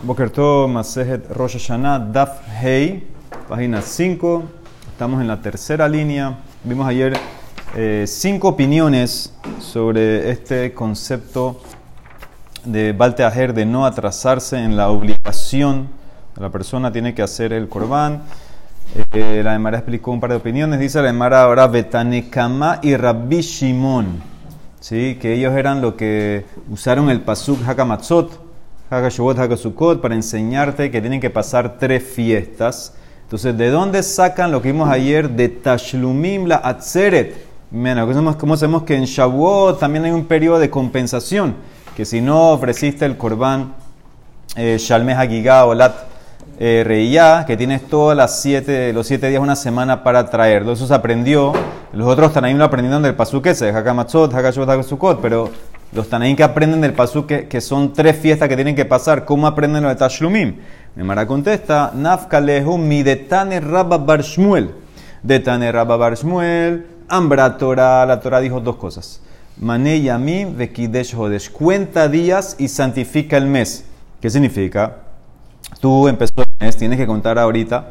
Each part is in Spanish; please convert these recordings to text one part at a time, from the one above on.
Bokerto Masejet Rosh Hashanah Daf Hei, página 5. Estamos en la tercera línea. Vimos ayer eh, cinco opiniones sobre este concepto de Balteajer de no atrasarse en la obligación. La persona tiene que hacer el corbán. Eh, la Emara explicó un par de opiniones. Dice la Emara ahora Betanekama y Rabbi Shimon. ¿sí? Que ellos eran lo que usaron el pasuk Hakamatzot para enseñarte que tienen que pasar tres fiestas. Entonces, ¿de dónde sacan lo que vimos ayer de Tashlumim la Atzeret? ¿cómo sabemos que en Shavuot también hay un periodo de compensación? Que si no ofreciste el Korban eh, Shalmeh Hagigah o Lat eh, que tienes siete, los siete días, una semana para traerlo. Eso se aprendió. Los otros ahí lo aprendieron del pasuk ese, Hakamatzot, Hakashot, Hakasukot, pero los Tanaín que aprenden del pasuk que, que, son tres fiestas que tienen que pasar, ¿cómo aprenden lo de Tashlumim? Nemara contesta, Nafkalehu midetane rabba bar Shmuel. Detane rabba bar Shmuel, ambra Torah, la Torah dijo dos cosas. Mane yamim vekidesh hodesh. Cuenta días y santifica el mes. ¿Qué significa? Tú empezó el mes, tienes que contar ahorita.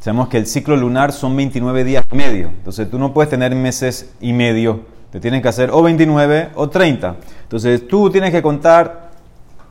Sabemos que el ciclo lunar son 29 días y medio. Entonces tú no puedes tener meses y medio te tienen que hacer o 29 o 30. Entonces tú tienes que contar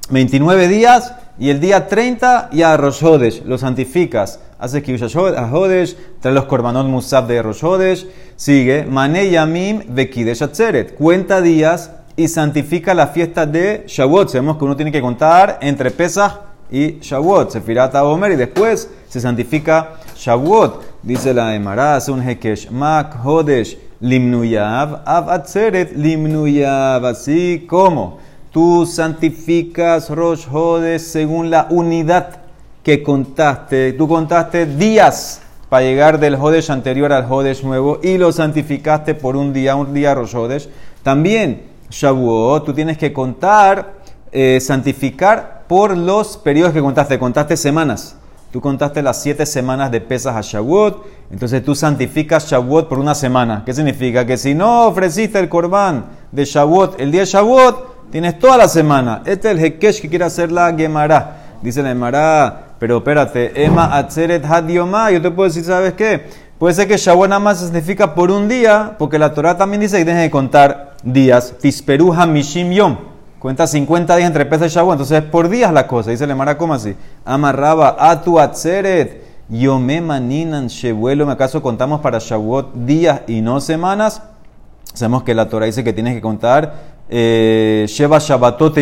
29 días y el día 30 ya Rosh lo santificas. Haces que a Hodesh, trae los korbanot musab de Rosh sigue Mane Yamim Bekidesh Atzeret, cuenta días y santifica la fiesta de Shavuot. Sabemos que uno tiene que contar entre Pesach y Shavuot, Sefirata Omer, y después se santifica Shavuot. Dice la Emara, hace un Hekesh, Mak Hodesh, Limnuyav, Av Atzeret Limnuyav, así como tú santificas Rosh Hodes según la unidad que contaste. Tú contaste días para llegar del Hodesh anterior al Hodesh nuevo y lo santificaste por un día, un día Rosh Hodesh. También Shavuot, tú tienes que contar, eh, santificar por los periodos que contaste. Contaste semanas. Tú contaste las siete semanas de pesas a Shavuot, entonces tú santificas Shavuot por una semana. ¿Qué significa? Que si no ofreciste el corbán de Shavuot el día de Shavuot, tienes toda la semana. Este es el Hekesh que quiere hacer la Gemara. Dice la Gemara, pero espérate, Ema Atzeret Hadioma, yo te puedo decir, ¿sabes qué? Puede ser que Shavuot nada más significa por un día, porque la Torah también dice que tienes que contar días. Tisperu Hamishim Yom. Cuenta 50 días entre Pesach y Shavuot, entonces es por días la cosa. Dice Lemara, ¿cómo así? Amarraba a tu atzeret. me maninan shevuelo. ¿Me acaso contamos para Shavuot días y no semanas? Sabemos que la Torah dice que tienes que contar eh, Sheba Shabbatot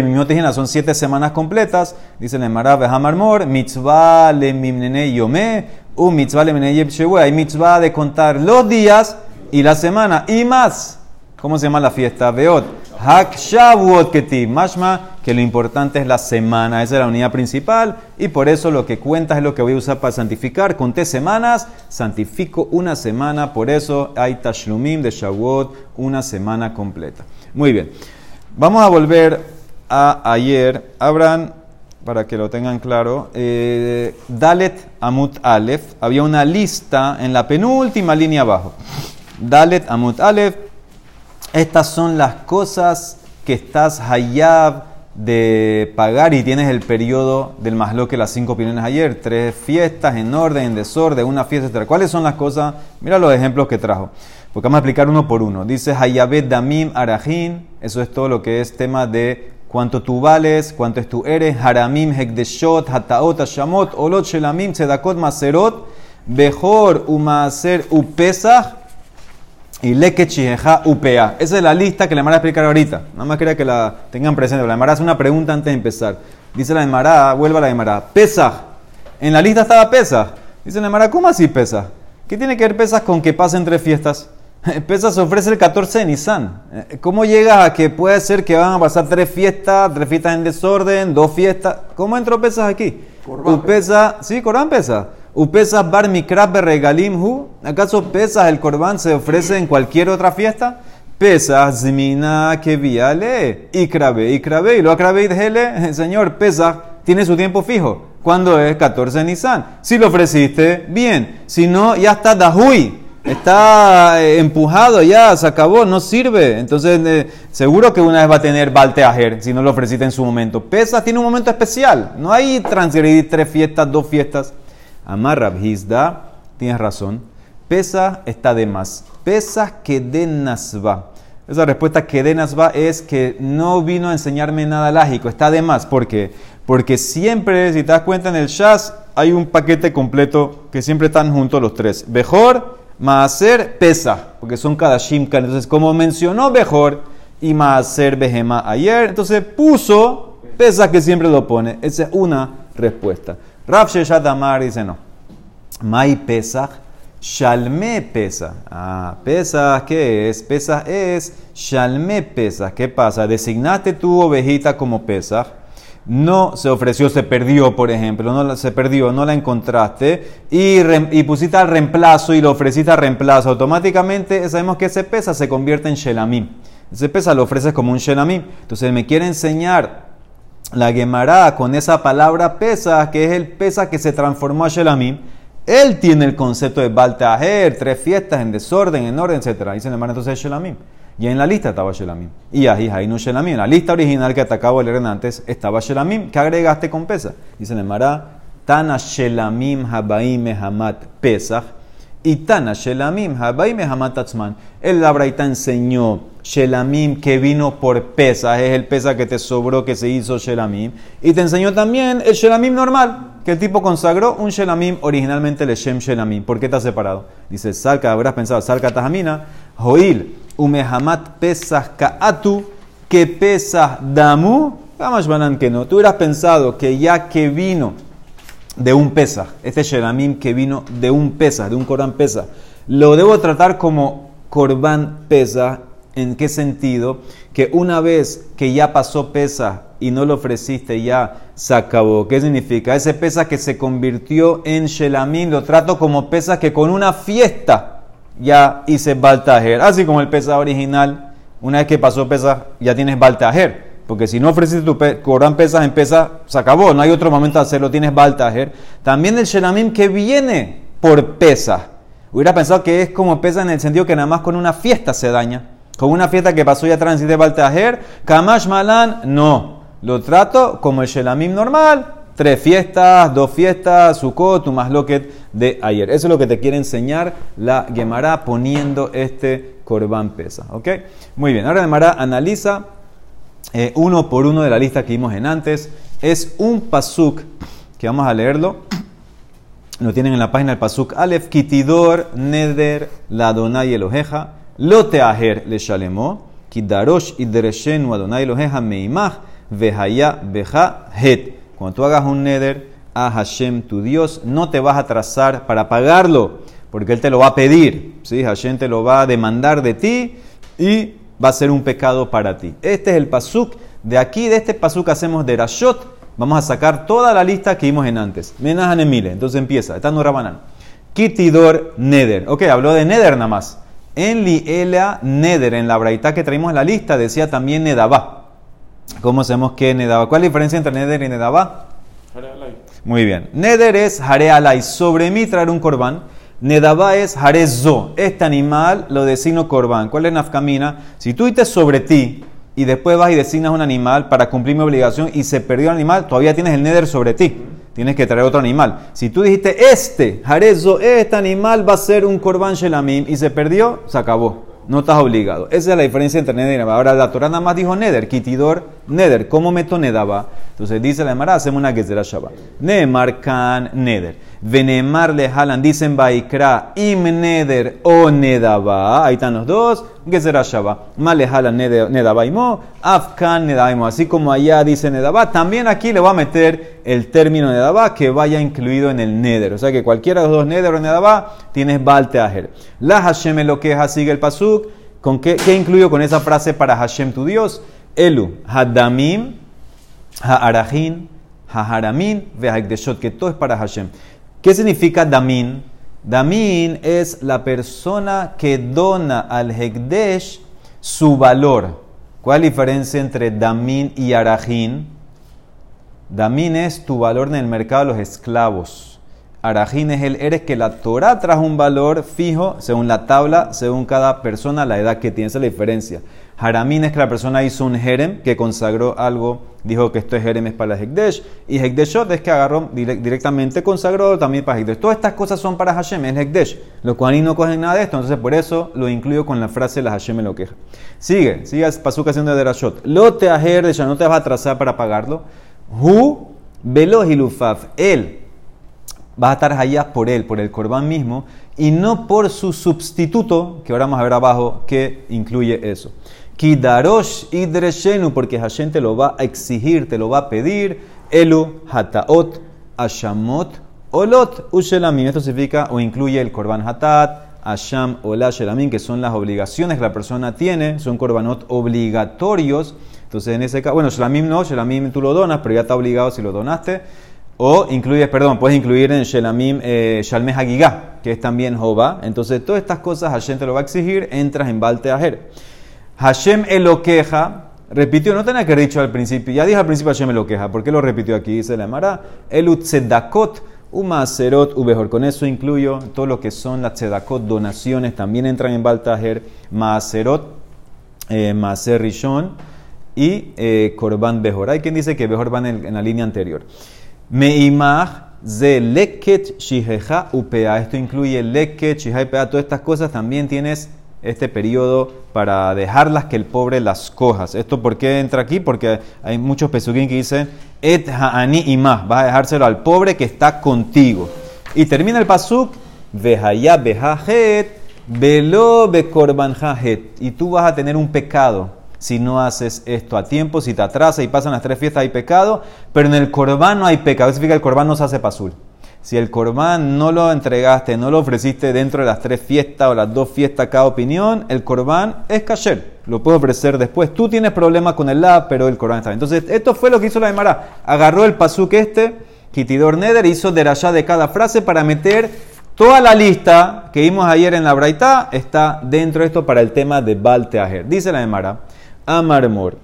son siete semanas completas. Dice Lemara, Behamarmor, mitzvah le mimnene yome, u mitzvah le mimnene Hay mitzvah de contar los días y la semana y más. ¿Cómo se llama la fiesta? Beot. Hak Shavuot Ketiv. Mashma, que lo importante es la semana. Esa es la unidad principal. Y por eso lo que cuentas es lo que voy a usar para santificar. Conté semanas, santifico una semana. Por eso hay Tashlumim de Shavuot, una semana completa. Muy bien. Vamos a volver a ayer. Abran, para que lo tengan claro, eh, Dalet Amut Aleph. Había una lista en la penúltima línea abajo. Dalet Amut Aleph estas son las cosas que estás hayab de pagar y tienes el periodo del maslo que las cinco opiniones ayer. Tres fiestas en orden, en desorden, una fiesta, etc. ¿Cuáles son las cosas? Mira los ejemplos que trajo. Porque vamos a explicar uno por uno. Dice Hayabet Damim Arajin. Eso es todo lo que es tema de cuánto tú vales, cuánto es eres. Haramim Hekdeshot, Hataot Hashamot, Olot Shelamim, Tzedakot Maserot, Behor Umaser Upesach y leke chijeja upea. Esa es la lista que le Mara a explicar ahorita. Nada más quería que la tengan presente. La Mara hace una pregunta antes de empezar. Dice la Mara, vuelva a la Mara. Pesaj. En la lista estaba Pesaj. Dice la Mara, ¿cómo así Pesaj? ¿Qué tiene que ver Pesaj con que pasen tres fiestas? Pesaj se ofrece el 14 de Nisan. Eh, ¿Cómo llegas a que puede ser que van a pasar tres fiestas, tres fiestas en desorden, dos fiestas? ¿Cómo entró Pesaj aquí? Upesa, sí, Corán Pesaj. ¿Upesas bar mikrab regalim hu? ¿Acaso pesas el corbán se ofrece en cualquier otra fiesta? Pesas zmina que viale y crabe y crabe lo acrabe y dejele. Señor, pesa tiene su tiempo fijo. ¿Cuándo es 14 Nisan? Si lo ofreciste, bien. Si no, ya está dahui. está eh, empujado ya, se acabó, no sirve. Entonces, eh, seguro que una vez va a tener Balteajer si no lo ofreciste en su momento. Pesas tiene un momento especial. No hay transgredir tres fiestas, dos fiestas. Amarra, Hizda, tienes razón. Pesa está de más. Pesa que de Nasba. Esa respuesta que de Nasba es que no vino a enseñarme nada lágico. Está de más. ¿Por qué? Porque siempre, si te das cuenta en el Shas, hay un paquete completo que siempre están juntos los tres. Mejor Maaser pesa, porque son cada shimkan. Entonces, como mencionó mejor y Maaser Behema ayer, entonces puso pesa que siempre lo pone. Esa es una respuesta. Rav Sheshat Amar dice no. Mai Pesach, Shalme pesa. Ah, pesa, ¿qué es? Pesa es Shalme pesa. ¿Qué pasa? Designaste tu ovejita como Pesach no se ofreció, se perdió, por ejemplo, no se perdió, no la encontraste y, y pusiste al reemplazo y lo ofreciste al reemplazo, automáticamente sabemos que ese pesa se convierte en shelamim. Ese pesa lo ofreces como un shelamim. Entonces me quiere enseñar la Gemara con esa palabra pesa, que es el pesa que se transformó a shelamim. Él tiene el concepto de Baltajer, tres fiestas en desorden, en orden, etc. Dice el entonces es shelamim. Y en la lista estaba Shelamim. Y ahí no Shelamim. En la lista original que te acabo de antes estaba Shelamim. ¿Qué agregaste con Pesach? Dice Nemara, Tana Shelamim Habaim Hamat Pesach. Y Tana Shelamim Habaim Hamat Atzman. El Labraita enseñó Shelamim que vino por Pesach. Es el Pesach que te sobró que se hizo Shelamim. Y te enseñó también el Shelamim normal. Que el tipo consagró un Shelamim originalmente el Shem Shelamim. ¿Por qué está separado? Dice Salka, habrás pensado, Salka Tajamina, Joil. Umehamat pesas ka'atu, que pesas damu, vamos que no. Tú hubieras pensado que ya que vino de un pesa, este shelamim que vino de un pesa, de un corán pesa, lo debo tratar como corban pesa. ¿En qué sentido? Que una vez que ya pasó pesa y no lo ofreciste, ya se acabó. ¿Qué significa? Ese pesa que se convirtió en shelamim, lo trato como pesa que con una fiesta ya hice Baltajer. Así como el pesa original, una vez que pasó pesa, ya tienes Baltajer. Porque si no ofreciste tu Corán pesas en pesa, se acabó. No hay otro momento de hacerlo, tienes Baltajer. También el Shelamim que viene por pesa. Hubiera pensado que es como pesa en el sentido que nada más con una fiesta se daña. Con una fiesta que pasó ya transité Baltajer, Kamash Malan, no. Lo trato como el Shelamim normal. Tres fiestas, dos fiestas, Sukkot, loquet de ayer. Eso es lo que te quiere enseñar la Gemara poniendo este Corban Pesa. ¿Ok? Muy bien. Ahora Gemara analiza eh, uno por uno de la lista que vimos en antes. Es un pasuk que vamos a leerlo. Lo tienen en la página del pasuk Alef Kitidor Neder Ladonai Eloheja Loteaher Le Shalemo Kidarosh Idreshenu Adonai Eloheja Meimach Vehaya Beja Het. Cuando tú hagas un Neder a Hashem tu Dios, no te vas a trazar para pagarlo, porque Él te lo va a pedir. ¿sí? Hashem te lo va a demandar de ti y va a ser un pecado para ti. Este es el pasuk. De aquí, de este pasuk hacemos de Rashot. Vamos a sacar toda la lista que vimos en antes. Emile. Entonces empieza. Está no Rabanan. Kitidor Neder. Ok, habló de Neder nada más. En Liela Neder, en la braita que traímos en la lista, decía también Nedabá. ¿Cómo sabemos que Nedabá? ¿Cuál es la diferencia entre Neder y Nedabá? Muy bien. Neder es Hare alay, sobre mí traer un corbán. Nedabá es Zo, este animal lo designo corbán. ¿Cuál es nafkamina? Si tú dices sobre ti y después vas y designas un animal para cumplir mi obligación y se perdió el animal, todavía tienes el Neder sobre ti. Tienes que traer otro animal. Si tú dijiste este, Zo, este animal va a ser un corbán shelamim y se perdió, se acabó. No estás obligado. Esa es la diferencia entre Neder y Nedaba. Ahora la Torah nada más dijo Neder, Kitidor, Neder. ¿Cómo meto Nedaba? Entonces dice la Emara, hacemos una Gezerah Shabbat. Neemar kan Neder. Venemar le jalan, dicen Baikra, im Neder o Nedaba. Ahí están los dos. Gezerah Shabbat. Mal le jalan Nedaba mo, Afkan Nedaba Así como allá dice Nedaba, también aquí le va a meter el término Nedaba que vaya incluido en el Neder. O sea que cualquiera de los dos Neder o Nedaba tienes Balteajer. La Hashem lo que sigue el Pasuk. ¿Con qué, qué incluyo con esa frase para Hashem tu Dios? Elu, Hadamim, Ha'arahin, Ha'haramin, Ve'ha'ikdeshot, que todo es para Hashem. ¿Qué significa Damin? Damin es la persona que dona al Hekdesh su valor. ¿Cuál es la diferencia entre Damin y Arahin? Damin es tu valor en el mercado de los esclavos. Arajín es el eres que la Torah trajo un valor fijo según la tabla, según cada persona, la edad que tiene. Esa es la diferencia. Haramín es que la persona hizo un jerem que consagró algo, dijo que esto es jerem es para Hekdesh. Y Hekdeshot es que agarró directamente, consagró también para Hekdesh. Todas estas cosas son para Hashem, es Hekdesh. Los cuaní no cogen nada de esto, entonces por eso lo incluyo con la frase la Hashem me lo queja. Sigue, sigue Pasuk haciendo de Derashot. Lo te ajer de no te vas a atrasar para pagarlo. Hu velo hilufaf. Él vas a estar allá por él, por el corbán mismo, y no por su sustituto, que ahora vamos a ver abajo que incluye eso. Kidarosh idreshenu, porque Hashem te lo va a exigir, te lo va a pedir. Elu hataot ashamot olot ushelamim. Esto significa o incluye el korban hatat, asham ola shelamim, que son las obligaciones que la persona tiene, son korbanot obligatorios. Entonces, en ese caso, bueno, shelamim no, shelamim tú lo donas, pero ya está obligado si lo donaste. O incluyes, perdón, puedes incluir en Shelamim eh, Shalmeh Hagigah, que es también Jova. Entonces, todas estas cosas Hashem te lo va a exigir, entras en Balte Ajer. Hashem queja, repitió, no tenía que haber dicho al principio, ya dije al principio Hashem queja, ¿por qué lo repitió aquí? Dice la Mara, el tzedakot, umaserot ubehor. Con eso incluyo todo lo que son las tzedakot, donaciones, también entran en Baltajer, maaserot, eh, y eh, korban behor. Hay quien dice que behor va en, la línea anterior. Meimach ze leket shiheja upea. Esto incluye leket, shiheja upea. Todas estas cosas también tienes este periodo para dejarlas que el pobre las cojas. ¿Esto por qué entra aquí? Porque hay muchos pesuquín que dicen, et ha'ani y más, vas a dejárselo al pobre que está contigo. Y termina el pasuk, vehaya behajet, velo bekorban Y tú vas a tener un pecado si no haces esto a tiempo, si te atrasas y pasan las tres fiestas hay pecado, pero en el corbán no hay pecado. Eso significa que el corbán no se hace pasul. Si el corbán no lo entregaste, no lo ofreciste dentro de las tres fiestas o las dos fiestas cada opinión, el corbán es kasher. Lo puedo ofrecer después. Tú tienes problemas con el la, pero el corbán está bien. Entonces, esto fue lo que hizo la Emara. Agarró el pasuk este, Kitidor Neder, hizo de cada frase para meter toda la lista que vimos ayer en la Braita, está dentro de esto para el tema de Bal Dice la Emara, Amarmor,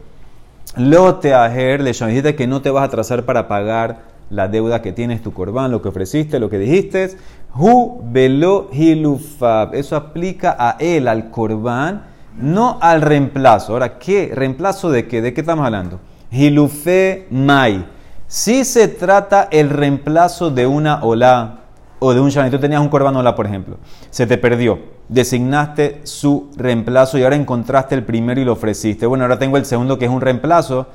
lo Teajer, le dijiste que no te vas a atrasar para pagar la deuda que tienes, tu corbán, lo que ofreciste, lo que dijiste. Hu velo hilufab. Eso aplica a él, al corbán, no al reemplazo. Ahora, ¿qué? ¿Reemplazo de qué? ¿De qué estamos hablando? Hilufe mai. Si se trata el reemplazo de una ola o de un shalom, tú tenías un corbán ola, por ejemplo, se te perdió, designaste su reemplazo y ahora encontraste el primero y lo ofreciste. Bueno, ahora tengo el segundo que es un reemplazo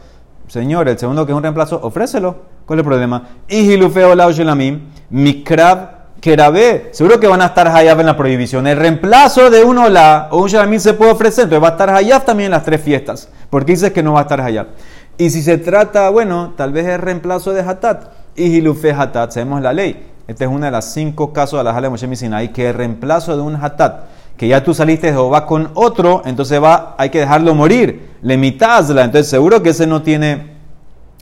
Señor, el segundo que es un reemplazo, ofrécelo. ¿Cuál es el problema? Y la Shelamim, Mikrab Kerabé. Seguro que van a estar Hayab en la prohibición. El reemplazo de un Ola o un Shelamim se puede ofrecer. Entonces va a estar Hayab también en las tres fiestas. Porque dices que no va a estar Hayab. Y si se trata, bueno, tal vez es reemplazo de Hatat. Y Hilufe Hatat, sabemos la ley. Este es uno de los cinco casos de la Jale Moshe Sinai, que el reemplazo de un Hatat que ya tú saliste de Jehová con otro, entonces va, hay que dejarlo morir. Le. Entonces seguro que ese no tiene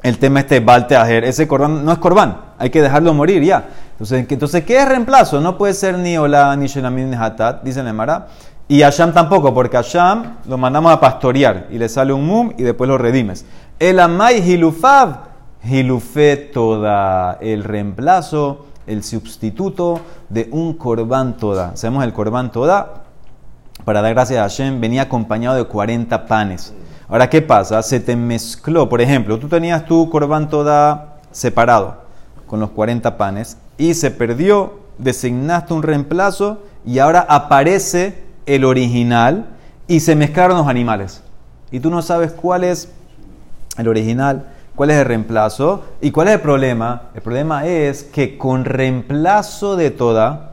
el tema este balte ajer. Ese corbán no es corbán. Hay que dejarlo morir ya. Entonces, entonces ¿qué es reemplazo? No puede ser ni Ola, ni Shelamim, ni Hatat, dice Nemara. Y Asham tampoco, porque Asham lo mandamos a pastorear y le sale un mum y después lo redimes. El Amay Hilufav, Hilufé toda. El reemplazo, el sustituto de un corbán toda. Sabemos el corbán toda, para dar gracias a Hashem, venía acompañado de 40 panes. Ahora, ¿qué pasa? Se te mezcló. Por ejemplo, tú tenías tu corbán toda separado con los 40 panes y se perdió, designaste un reemplazo y ahora aparece el original y se mezclaron los animales. Y tú no sabes cuál es el original, cuál es el reemplazo y cuál es el problema. El problema es que con reemplazo de toda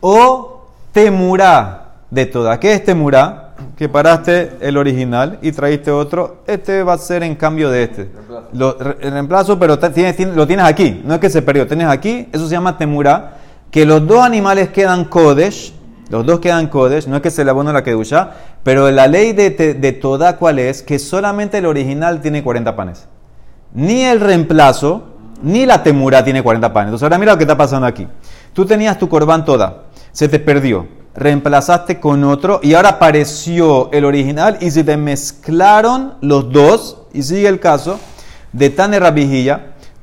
o temurá de toda. ¿Qué es temurá? Que paraste el original y traíste otro. Este va a ser en cambio de este. Lo, el reemplazo, pero tienes, lo tienes aquí. No es que se perdió. Tienes aquí. Eso se llama temurá. Que los dos animales quedan kodesh. Los dos quedan kodesh. No es que se le abona la kedusha. Pero la ley de, de toda, ¿cuál es? Que solamente el original tiene 40 panes. Ni el reemplazo, ni la temura tiene 40 panes. Entonces ahora mira lo que está pasando aquí. Tú tenías tu corbán toda. Se te perdió reemplazaste con otro y ahora apareció el original y se te mezclaron los dos, y sigue el caso de Tane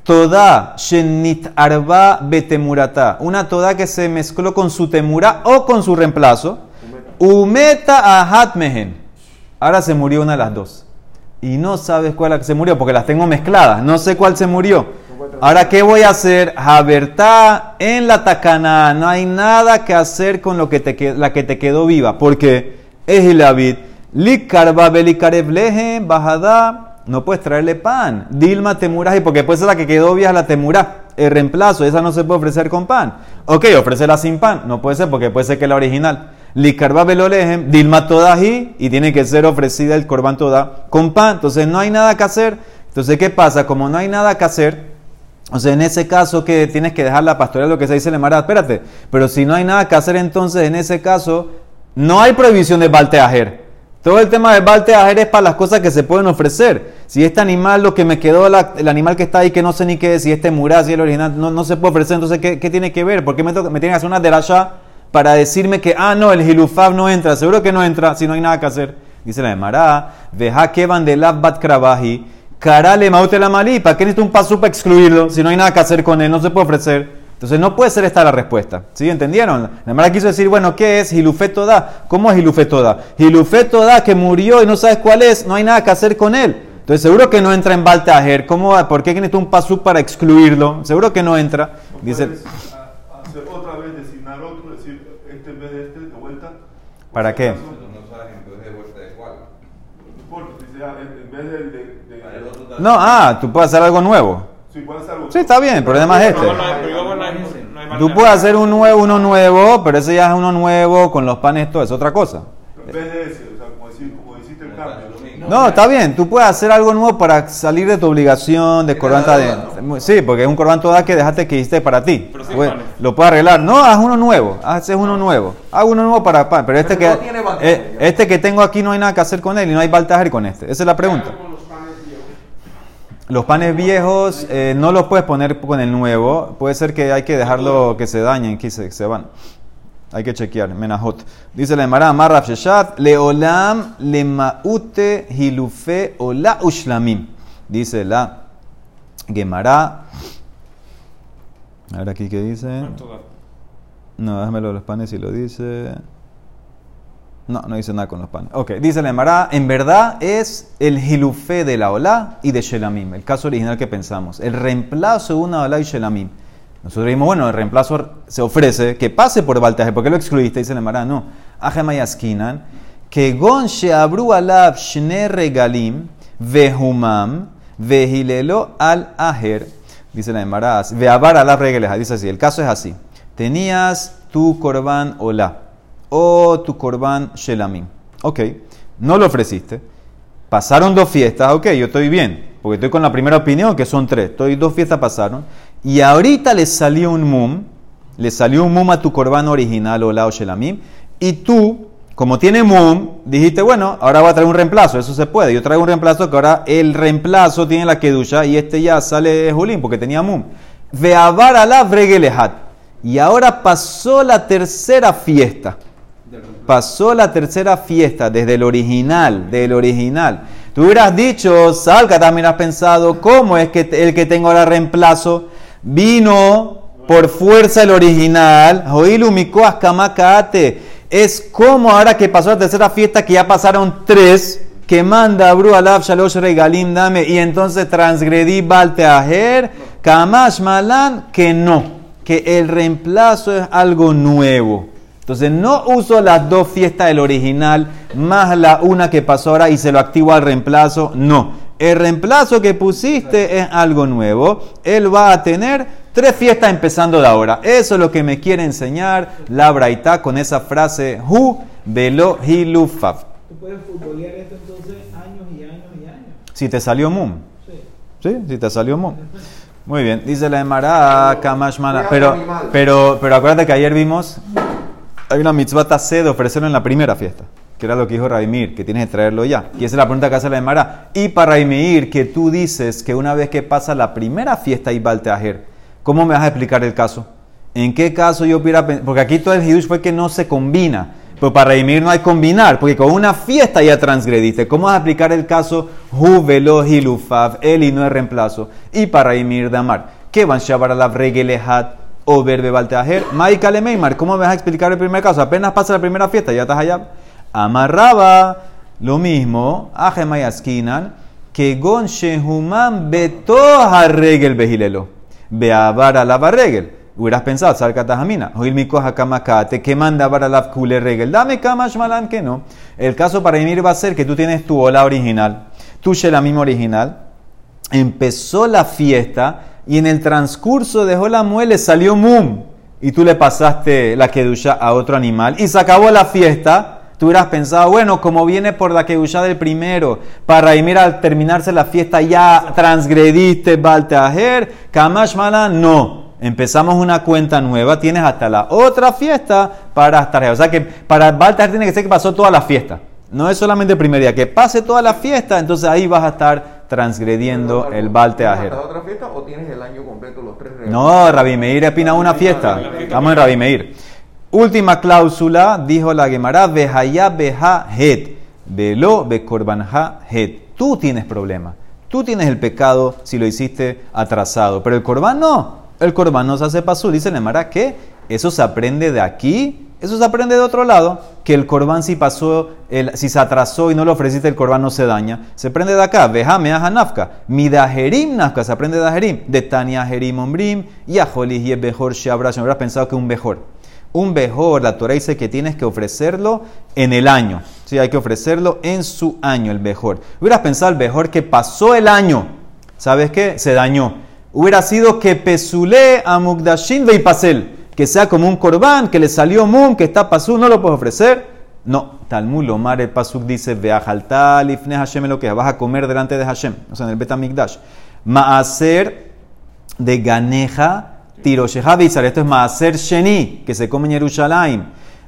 toda shenit arba betemurata, una toda que se mezcló con su temura o con su reemplazo, umeta ahat mehen. Ahora se murió una de las dos. Y no sabes cuál se murió, porque las tengo mezcladas. No sé cuál se murió. Ahora, ¿qué voy a hacer? Habertá en la tacana. No hay nada que hacer con lo que te, la que te quedó viva. Porque es Hilavid. Likarba belikarev leje, bajada no puedes traerle pan. Dilma y porque ser la que quedó vieja la temura. El reemplazo, esa no se puede ofrecer con pan. Ok, ofrécela sin pan. No puede ser porque puede ser que la original. Likarba velolejem, Dilma todaji, y tiene que ser ofrecida el corban toda con pan. Entonces no hay nada que hacer. Entonces, ¿qué pasa? Como no hay nada que hacer, o sea, en ese caso que tienes que dejar la pastoral, lo que se dice le mara, espérate. Pero si no hay nada que hacer, entonces en ese caso no hay prohibición de balteajer. Todo el tema de balteajer es para las cosas que se pueden ofrecer. Si este animal, lo que me quedó, el animal que está ahí, que no sé ni qué es, si este mural, si el original, no, se puede ofrecer, entonces, ¿qué, tiene que ver? ¿Por qué me, me tienen que hacer una derasha para decirme que, ah, no, el hilufab no entra? Seguro que no entra si no hay nada que hacer. Dice la de deja que van de bat krabaji, carale maute la malí, ¿para qué necesito un paso para excluirlo? Si no hay nada que hacer con él, no se puede ofrecer. Entonces no puede ser esta la respuesta. ¿Sí? ¿Entendieron? La Mara quiso decir, bueno, ¿qué es Hilufetoda? ¿Cómo es Hilufetoda? Hilufetoda que murió y no sabes cuál es, no hay nada que hacer con él. Entonces seguro que no entra en Baltajer. ¿Cómo, ¿Por qué necesita un pasú para excluirlo? Seguro que no entra. Dice, hacer otra vez, designar otro, decir este en vez de este, de vuelta. ¿Para qué? No, ah, tú puedes hacer algo nuevo. Sí, está bien, el problema es este. Tú puedes hacer un nuevo, uno nuevo, pero ese ya es uno nuevo con los panes, todo es otra cosa. No, está bien, tú puedes hacer algo nuevo para salir de tu obligación de corbanta de... Sí, porque es un corbán toda que dejaste que hiciste para ti. lo puedes arreglar. No, haz uno nuevo, haces uno nuevo. Haz uno nuevo para pan, pero este que eh, este que tengo aquí no hay nada que hacer con él y no hay baltajer con este. Esa es la pregunta. Los panes viejos eh, no los puedes poner con el nuevo. Puede ser que hay que dejarlo que se dañen, que se, van. Hay que chequear. Menajot. Dice la Emara, Marraf Sheshat, Leolam lemaute hilufe ola ushlamim. Dice la Gemara. A ver aquí qué dice. No, déjamelo los panes si lo dice. No, no dice nada con los panes. Ok, dice la Emara, en verdad es el hilufé de la Olá y de Shelamim, el caso original que pensamos. El reemplazo de una Olá y Shelamim. Nosotros dijimos, bueno, el reemplazo se ofrece que pase por Baltaje. ¿Por qué lo excluiste? Dice la Emara, no. Ajemayaskinan, que gon sheabru alab shne regalim vehumam vehilelo al aher. Dice la Emara, veabar alab regaleja. Dice así, el caso es así. Tenías tu korban Olá o tu korban shelamim. Ok, no lo ofreciste. Pasaron dos fiestas, ok, yo estoy bien, porque estoy con la primera opinión, que son tres. Estoy, dos fiestas pasaron. Y ahorita le salió un mum, le salió un mum a tu korban original o lao shelamim, y tú, como tiene mum, dijiste, bueno, ahora voy a traer un reemplazo, eso se puede. Yo traigo un reemplazo que ahora el reemplazo tiene la kedusha y este ya sale julín porque tenía mum. Veabar a la Y ahora pasó la tercera fiesta pasó la tercera fiesta desde el original, del original. Tú hubieras dicho, Salga, también has pensado, ¿cómo es que el que tengo ahora reemplazo vino por fuerza el original? Es como ahora que pasó la tercera fiesta, que ya pasaron tres, que manda Bru Alab Shalosh Regalim Dame, y entonces transgredí Balteajer, Kamash Malan, que no, que el reemplazo es algo nuevo. Entonces no uso las dos fiestas del original más la una que pasó ahora y se lo activo al reemplazo. No. El reemplazo que pusiste es algo nuevo. Él va a tener tres fiestas empezando de ahora. Eso es lo que me quiere enseñar la Braita con esa frase Hu Velo Hilufaf. ¿Tú puedes futbolear esto entonces años y años y años? Si te salió Mum. Sí. ¿Sí? Si te salió Mum. Muy bien. Dice la Emara Kamashmana. Pero, pero, pero acuérdate que ayer vimos hay una mitzvah tase de ofrecerlo en la primera fiesta, que era lo que dijo Raimir, que tienes que traerlo ya. Y esa es la pregunta que hace la Emara. Y para Raimir, que tú dices que una vez que pasa la primera fiesta y Balteajer, ¿cómo me vas a explicar el caso? ¿En qué caso yo hubiera Porque aquí todo el hidush fue que no se combina. Pero para redimir no hay combinar, porque con una fiesta ya transgrediste. ¿Cómo vas a aplicar el caso Juvelo Hilufav, y no es reemplazo? Y para redimir de amar. ¿Qué van la regelehat o verbe balteajer? Maika Meimar, ¿cómo me vas a explicar el primer caso? Apenas pasa la primera fiesta, ya estás allá. Amarraba, lo mismo, Ajemayaskinan, que gon shehuman betoja regel behilelo. Beavar a la regel. Hubieras pensado, salca tajamina. Oil mi coja kamakate, que manda para la kule regel. Dame kamash malan que no. El caso para venir va a ser que tú tienes tu ola original, tu misma original. Empezó la fiesta y en el transcurso de la muele salió mum. Y tú le pasaste la kedusha a otro animal y se acabó la fiesta Tú hubieras pensado, bueno, como viene por la que del primero, para y mira, al terminarse la fiesta ya transgrediste Balteajer, Kamash Mala, no. Empezamos una cuenta nueva, tienes hasta la otra fiesta para estar. O sea que para Balteajer tiene que ser que pasó toda la fiesta. No es solamente el primer día, que pase toda la fiesta, entonces ahí vas a estar transgrediendo el Balteajer. ¿Hasta otra fiesta o tienes el año completo los tres regalos? No, Rabi Meir opina una fiesta. Estamos en Rabi Meir. Última cláusula, dijo la Gemara, Behaya Beha Het, Velo Bekorbanha Het. Tú tienes problema. Tú tienes el pecado si lo hiciste atrasado. Pero el Corban no. El Corban no se hace pasul. Dice la Gemara que eso se aprende de aquí. Eso se aprende de otro lado. Que el Corban si pasó, el, si se atrasó y no lo ofreciste, el Corban no se daña. Se aprende de acá. Veja meaja nafka. Midajerim nafka. Se aprende de Ajerim. De Tania Jerim Ombrim. Y Ajolis y Bejor Shabra. Hubieras pensado que un mejor un mejor, la Torah dice que tienes que ofrecerlo en el año. Sí, hay que ofrecerlo en su año, el mejor. Hubieras pensado el mejor que pasó el año. ¿Sabes qué? Se dañó. Hubiera sido que pesule a Mugdashin Veipasel. Que sea como un corbán, que le salió mum, que está pasú, no lo puedes ofrecer. No, Talmud Lomar el Pasuk dice, Veajaltal ifne Hashem lo que vas a comer delante de Hashem, o sea, en el Betamigdash. Maaser de ganeja Tiro esto es Maaser Sheni, que se come en Jerusalén.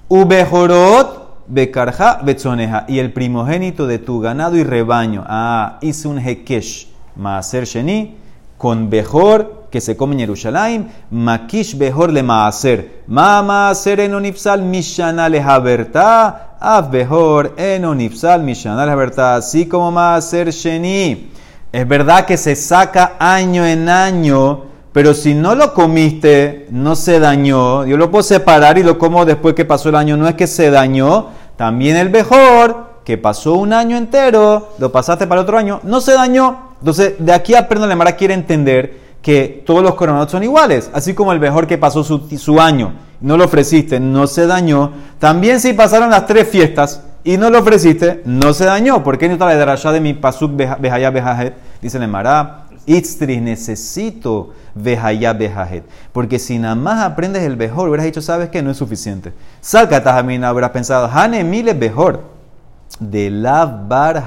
Ubejorot Bekarja Betzoneja, y el primogénito de tu ganado y rebaño. Ah, hice un Hekesh, Maaser Sheni, con Bejor, que se come en Jerusalén. Makish Bejor le Maaser. Ma Maaser enonipsal Mishana le Haberta. Av Bejor enonipsal Mishana le. Así como Maaser Sheni. Es verdad que se saca año en año pero si no lo comiste, no se dañó. Yo lo puedo separar y lo como después que pasó el año. No es que se dañó. También el mejor, que pasó un año entero, lo pasaste para otro año, no se dañó. Entonces, de aquí aprendo la Mara quiere entender que todos los coronados son iguales. Así como el mejor que pasó su, su año, no lo ofreciste, no se dañó. También si pasaron las tres fiestas y no lo ofreciste, no se dañó. ¿Por qué no está la derashá de mi pasuk behaya behajet? Dice la Mara, Itztris, necesito vejaya bejajet. Porque si nada más aprendes el mejor, hubieras dicho, ¿sabes qué? No es suficiente. Salca tajamina, habrás pensado, Hane mile mejor. De la bar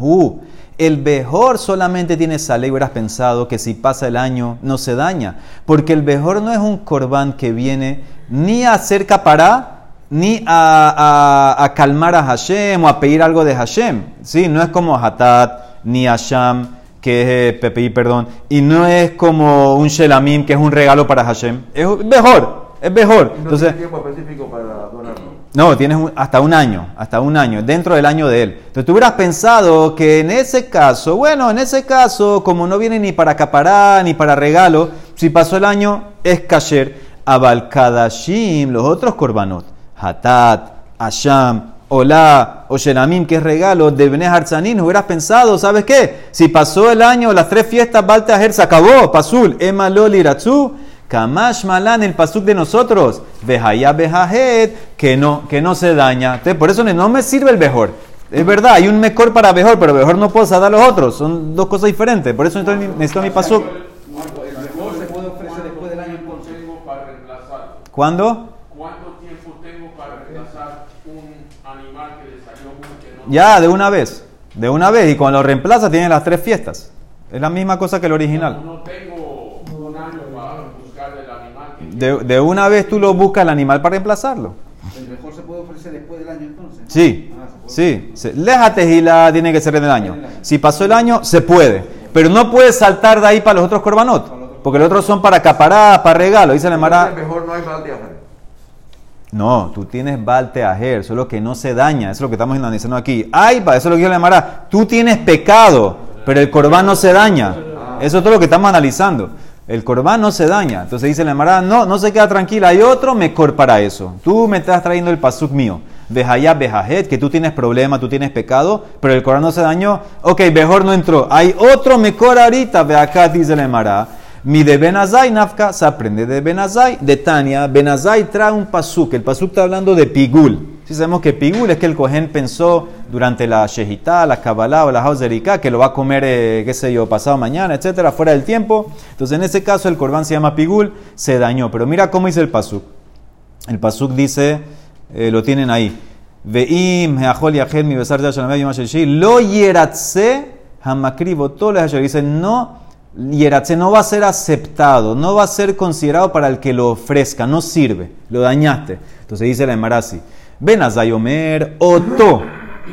hu. El mejor solamente tiene sale y hubieras pensado que si pasa el año no se daña. Porque el mejor no es un corbán que viene ni a hacer capará ni a, a, calmar a Hashem o a pedir algo de Hashem. ¿sí? No es como Hatat ni Hashem que es PPI, perdón, y no es como un Shelamim, que es un regalo para Hashem. Es mejor, es mejor. no Entonces, tiempo específico para donarlo. No, tienes hasta un año, hasta un año, dentro del año de él. Entonces tú hubieras pensado que en ese caso, bueno, en ese caso, como no viene ni para acaparar ni para regalo, si pasó el año, es kasher. Abalkadashim, los otros korbanot, Hatat, Asham, Hola, o Shelamim, que es regalo de Harzanin, hubieras pensado, ¿sabes qué? Si pasó el año, las tres fiestas, Baltajer se acabó, Pasul, Emaloli Ratzu, Kamash Malan, el pasuk de nosotros, Behaya Behajet, que no, que no se daña. Entonces, por eso no me sirve el mejor. Es verdad, hay un mejor para mejor, pero mejor no puedo dar los otros. Son dos cosas diferentes. Por eso necesito, mi pasuk. ¿El mejor se puede ofrecer después del año entonces? para reemplazar. ¿Cuándo? Ya, de una vez. De una vez. Y cuando lo reemplaza, tiene las tres fiestas. Es la misma cosa que el original. No, tengo un año para buscar el animal. De, de, una vez tú lo buscas el animal para reemplazarlo. ¿El mejor se puede ofrecer después del año entonces? Sí, ah, sí. Léjate y la tiene que ser en el año. Si pasó el año, se puede. Pero no puedes saltar de ahí para los otros corbanot. Porque los otros son para acaparar, para regalo. Dice la Mara. mejor no hay No, tú tienes balteajer, solo que no se daña, eso es lo que estamos analizando aquí. Ay, eso es lo que yo le llamará. Tú tienes pecado, pero el corbán no se daña. Eso es todo lo que estamos analizando. El corbán no se daña. Entonces dice la Emara, no, no se queda tranquila, hay otro mejor para eso. Tú me estás trayendo el pasuk mío. Bejayá, bejajet, que tú tienes problema, tú tienes pecado, pero el corbán no se dañó. Ok, mejor no entró. Hay otro mejor ahorita, ve acá, dice la Emara. Mi de Benazai, Nafka, se aprende de Benazai, de Tania. Benazai trae un pasuk. El pasuk está hablando de Pigul. Si sabemos que Pigul es que el Cohen pensó durante la Shehitá, la Kabbalah o la Hauseriká, que lo va a comer, eh, qué sé yo, pasado mañana, etcétera, fuera del tiempo. Entonces, en ese caso, el Corbán se llama Pigul, se dañó. Pero mira cómo dice el pasuk. El pasuk dice, eh, lo tienen ahí. Veim, Heachol Yachel, mi besar de lo yeratse, hamakrivo, todo dice, no Yeratze no va a ser aceptado, no va a ser considerado para el que lo ofrezca, no sirve, lo dañaste. Entonces dice la Emarasi, ven a Zayomer, Oto,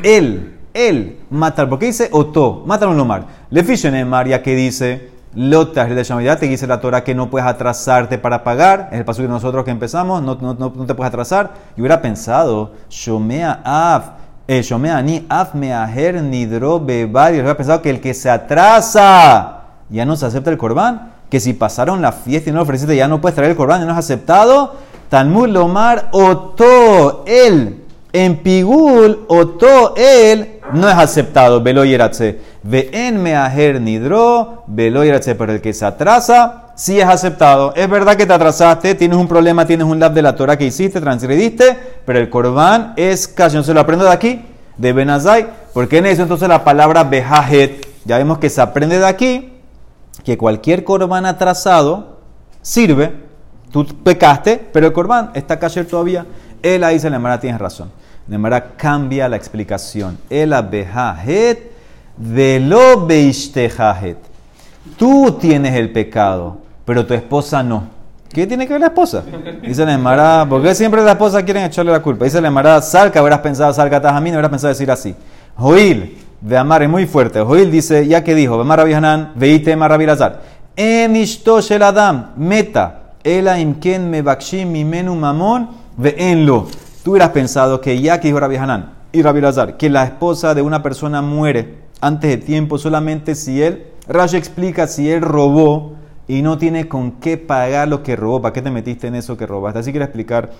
él, él, matar. ¿Por qué dice Oto? Mátalo en Lomar. Le fichen en María que dice, Lotas de te dice la Torah que no puedes atrasarte para pagar. Es el paso de nosotros que empezamos, no, no, no, te puedes atrasar. Y hubiera pensado, Shomea Af, eh, Shomea ni Af Meaher Nidro Bebar. Hubiera pensado que el que se atrasa ya no se acepta el corbán. Que si pasaron la fiesta y no lo ofreciste, ya no puedes traer el corbán, ya no es aceptado. Talmud Lomar, Oto, él. En Pigul, Oto, él, no es aceptado. Velo yeratze. Ve en Nidro, Velo yeratze. Pero el que se atrasa, sí es aceptado. Es verdad que te atrasaste, tienes un problema, tienes un lab de la Torah que hiciste, transgrediste, pero el corbán es casi, no se lo aprendo de aquí, de Benazai. ¿Por qué en eso entonces la palabra Behajet? Ya vemos que se aprende de aquí que cualquier corbán atrasado sirve, tú pecaste, pero el corbán está cayer todavía. Él ahí dice, Nemara tienes razón. Nemara cambia la explicación. El abejajet de lo beishtejajet. Tú tienes el pecado, pero tu esposa no. ¿Qué tiene que ver la esposa? Dice Nemara, ¿por qué siempre la esposa quieren echarle la culpa? Dice Nemara, salca, habrás pensado, salca, a mí, no habrás pensado decir así. Joil, de Amar es muy fuerte. Joil dice, ya que dijo, Amar Rabbi Hanan, veite Amar Rabbi Lazar. En el Adam, meta, ela imken me bakshim mimenu mamón, lo. Tú hubieras pensado que ya que dijo Rabbi Hanan y Rabbi Lazar, que la esposa de una persona muere antes de tiempo solamente si él, Rashi explica si él robó y no tiene con qué pagar lo que robó. ¿Para qué te metiste en eso que robaste? Así quiere explicar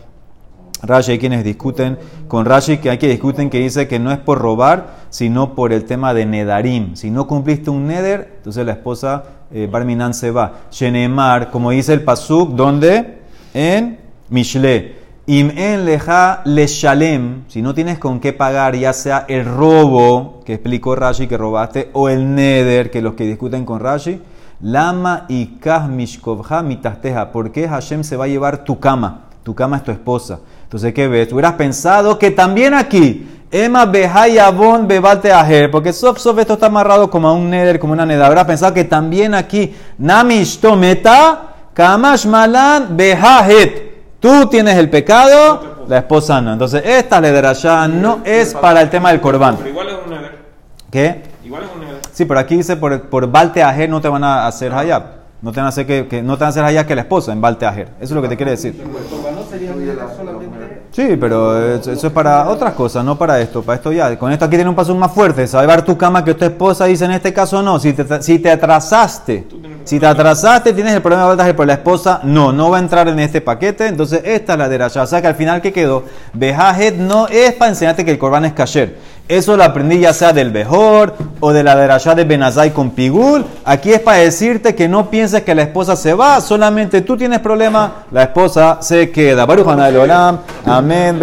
Rashi hay quienes discuten con Rashi que hay que discuten que dice que no es por robar, sino por el tema de nedarim. Si no cumpliste un neder, entonces la esposa eh, Barminan se va. Shenemar, como dice el pasuk, ¿dónde? En Mishle. Im en leja le shalem, si no tienes con qué pagar, ya sea el robo que explicó Rashi que robaste, o el neder, que los que discuten con Rashi, lama y kah mitasteja, ¿por qué Hashem se va a llevar tu cama? Tu cama es tu esposa. Entonces, ¿qué ves? Tú hubieras pensado que también aquí, Emma Behayabon Bebate Ajer, porque sof sof esto está amarrado como a un neder, como una neda. Hubieras pensado que también aquí, Namish Tometa, Kamash Malan Behajet. Tú tienes el pecado, la esposa no. Entonces, esta ya no es para el tema del corbán. Pero igual es un neder. ¿Qué? Igual es un neder. Sí, pero aquí dice por, por Balte Ajer no te van a hacer hayab. No te van a hacer que, que no te van a hacer hayab que la esposa en Balte Ajer. Eso es lo que te quiere decir. Sí, pero eso, es para otras cosas, no para esto. Para esto ya. Con esto aquí tiene un paso más fuerte. Se va a llevar tu cama que tu esposa dice en este caso no. Si te, si te atrasaste, si te atrasaste, tienes el problema de pero la esposa no, no va a entrar en este paquete. Entonces, esta es la de O sea que al final, ¿qué quedó? Bejajet no es para enseñarte que el corbán es kasher. Eso lo aprendí ya sea del Bejor o de la derashá de Benazai con Pigul. Aquí es para decirte que no pienses que la esposa se va, solamente tú tienes problema, la esposa se queda. Baruch Amén,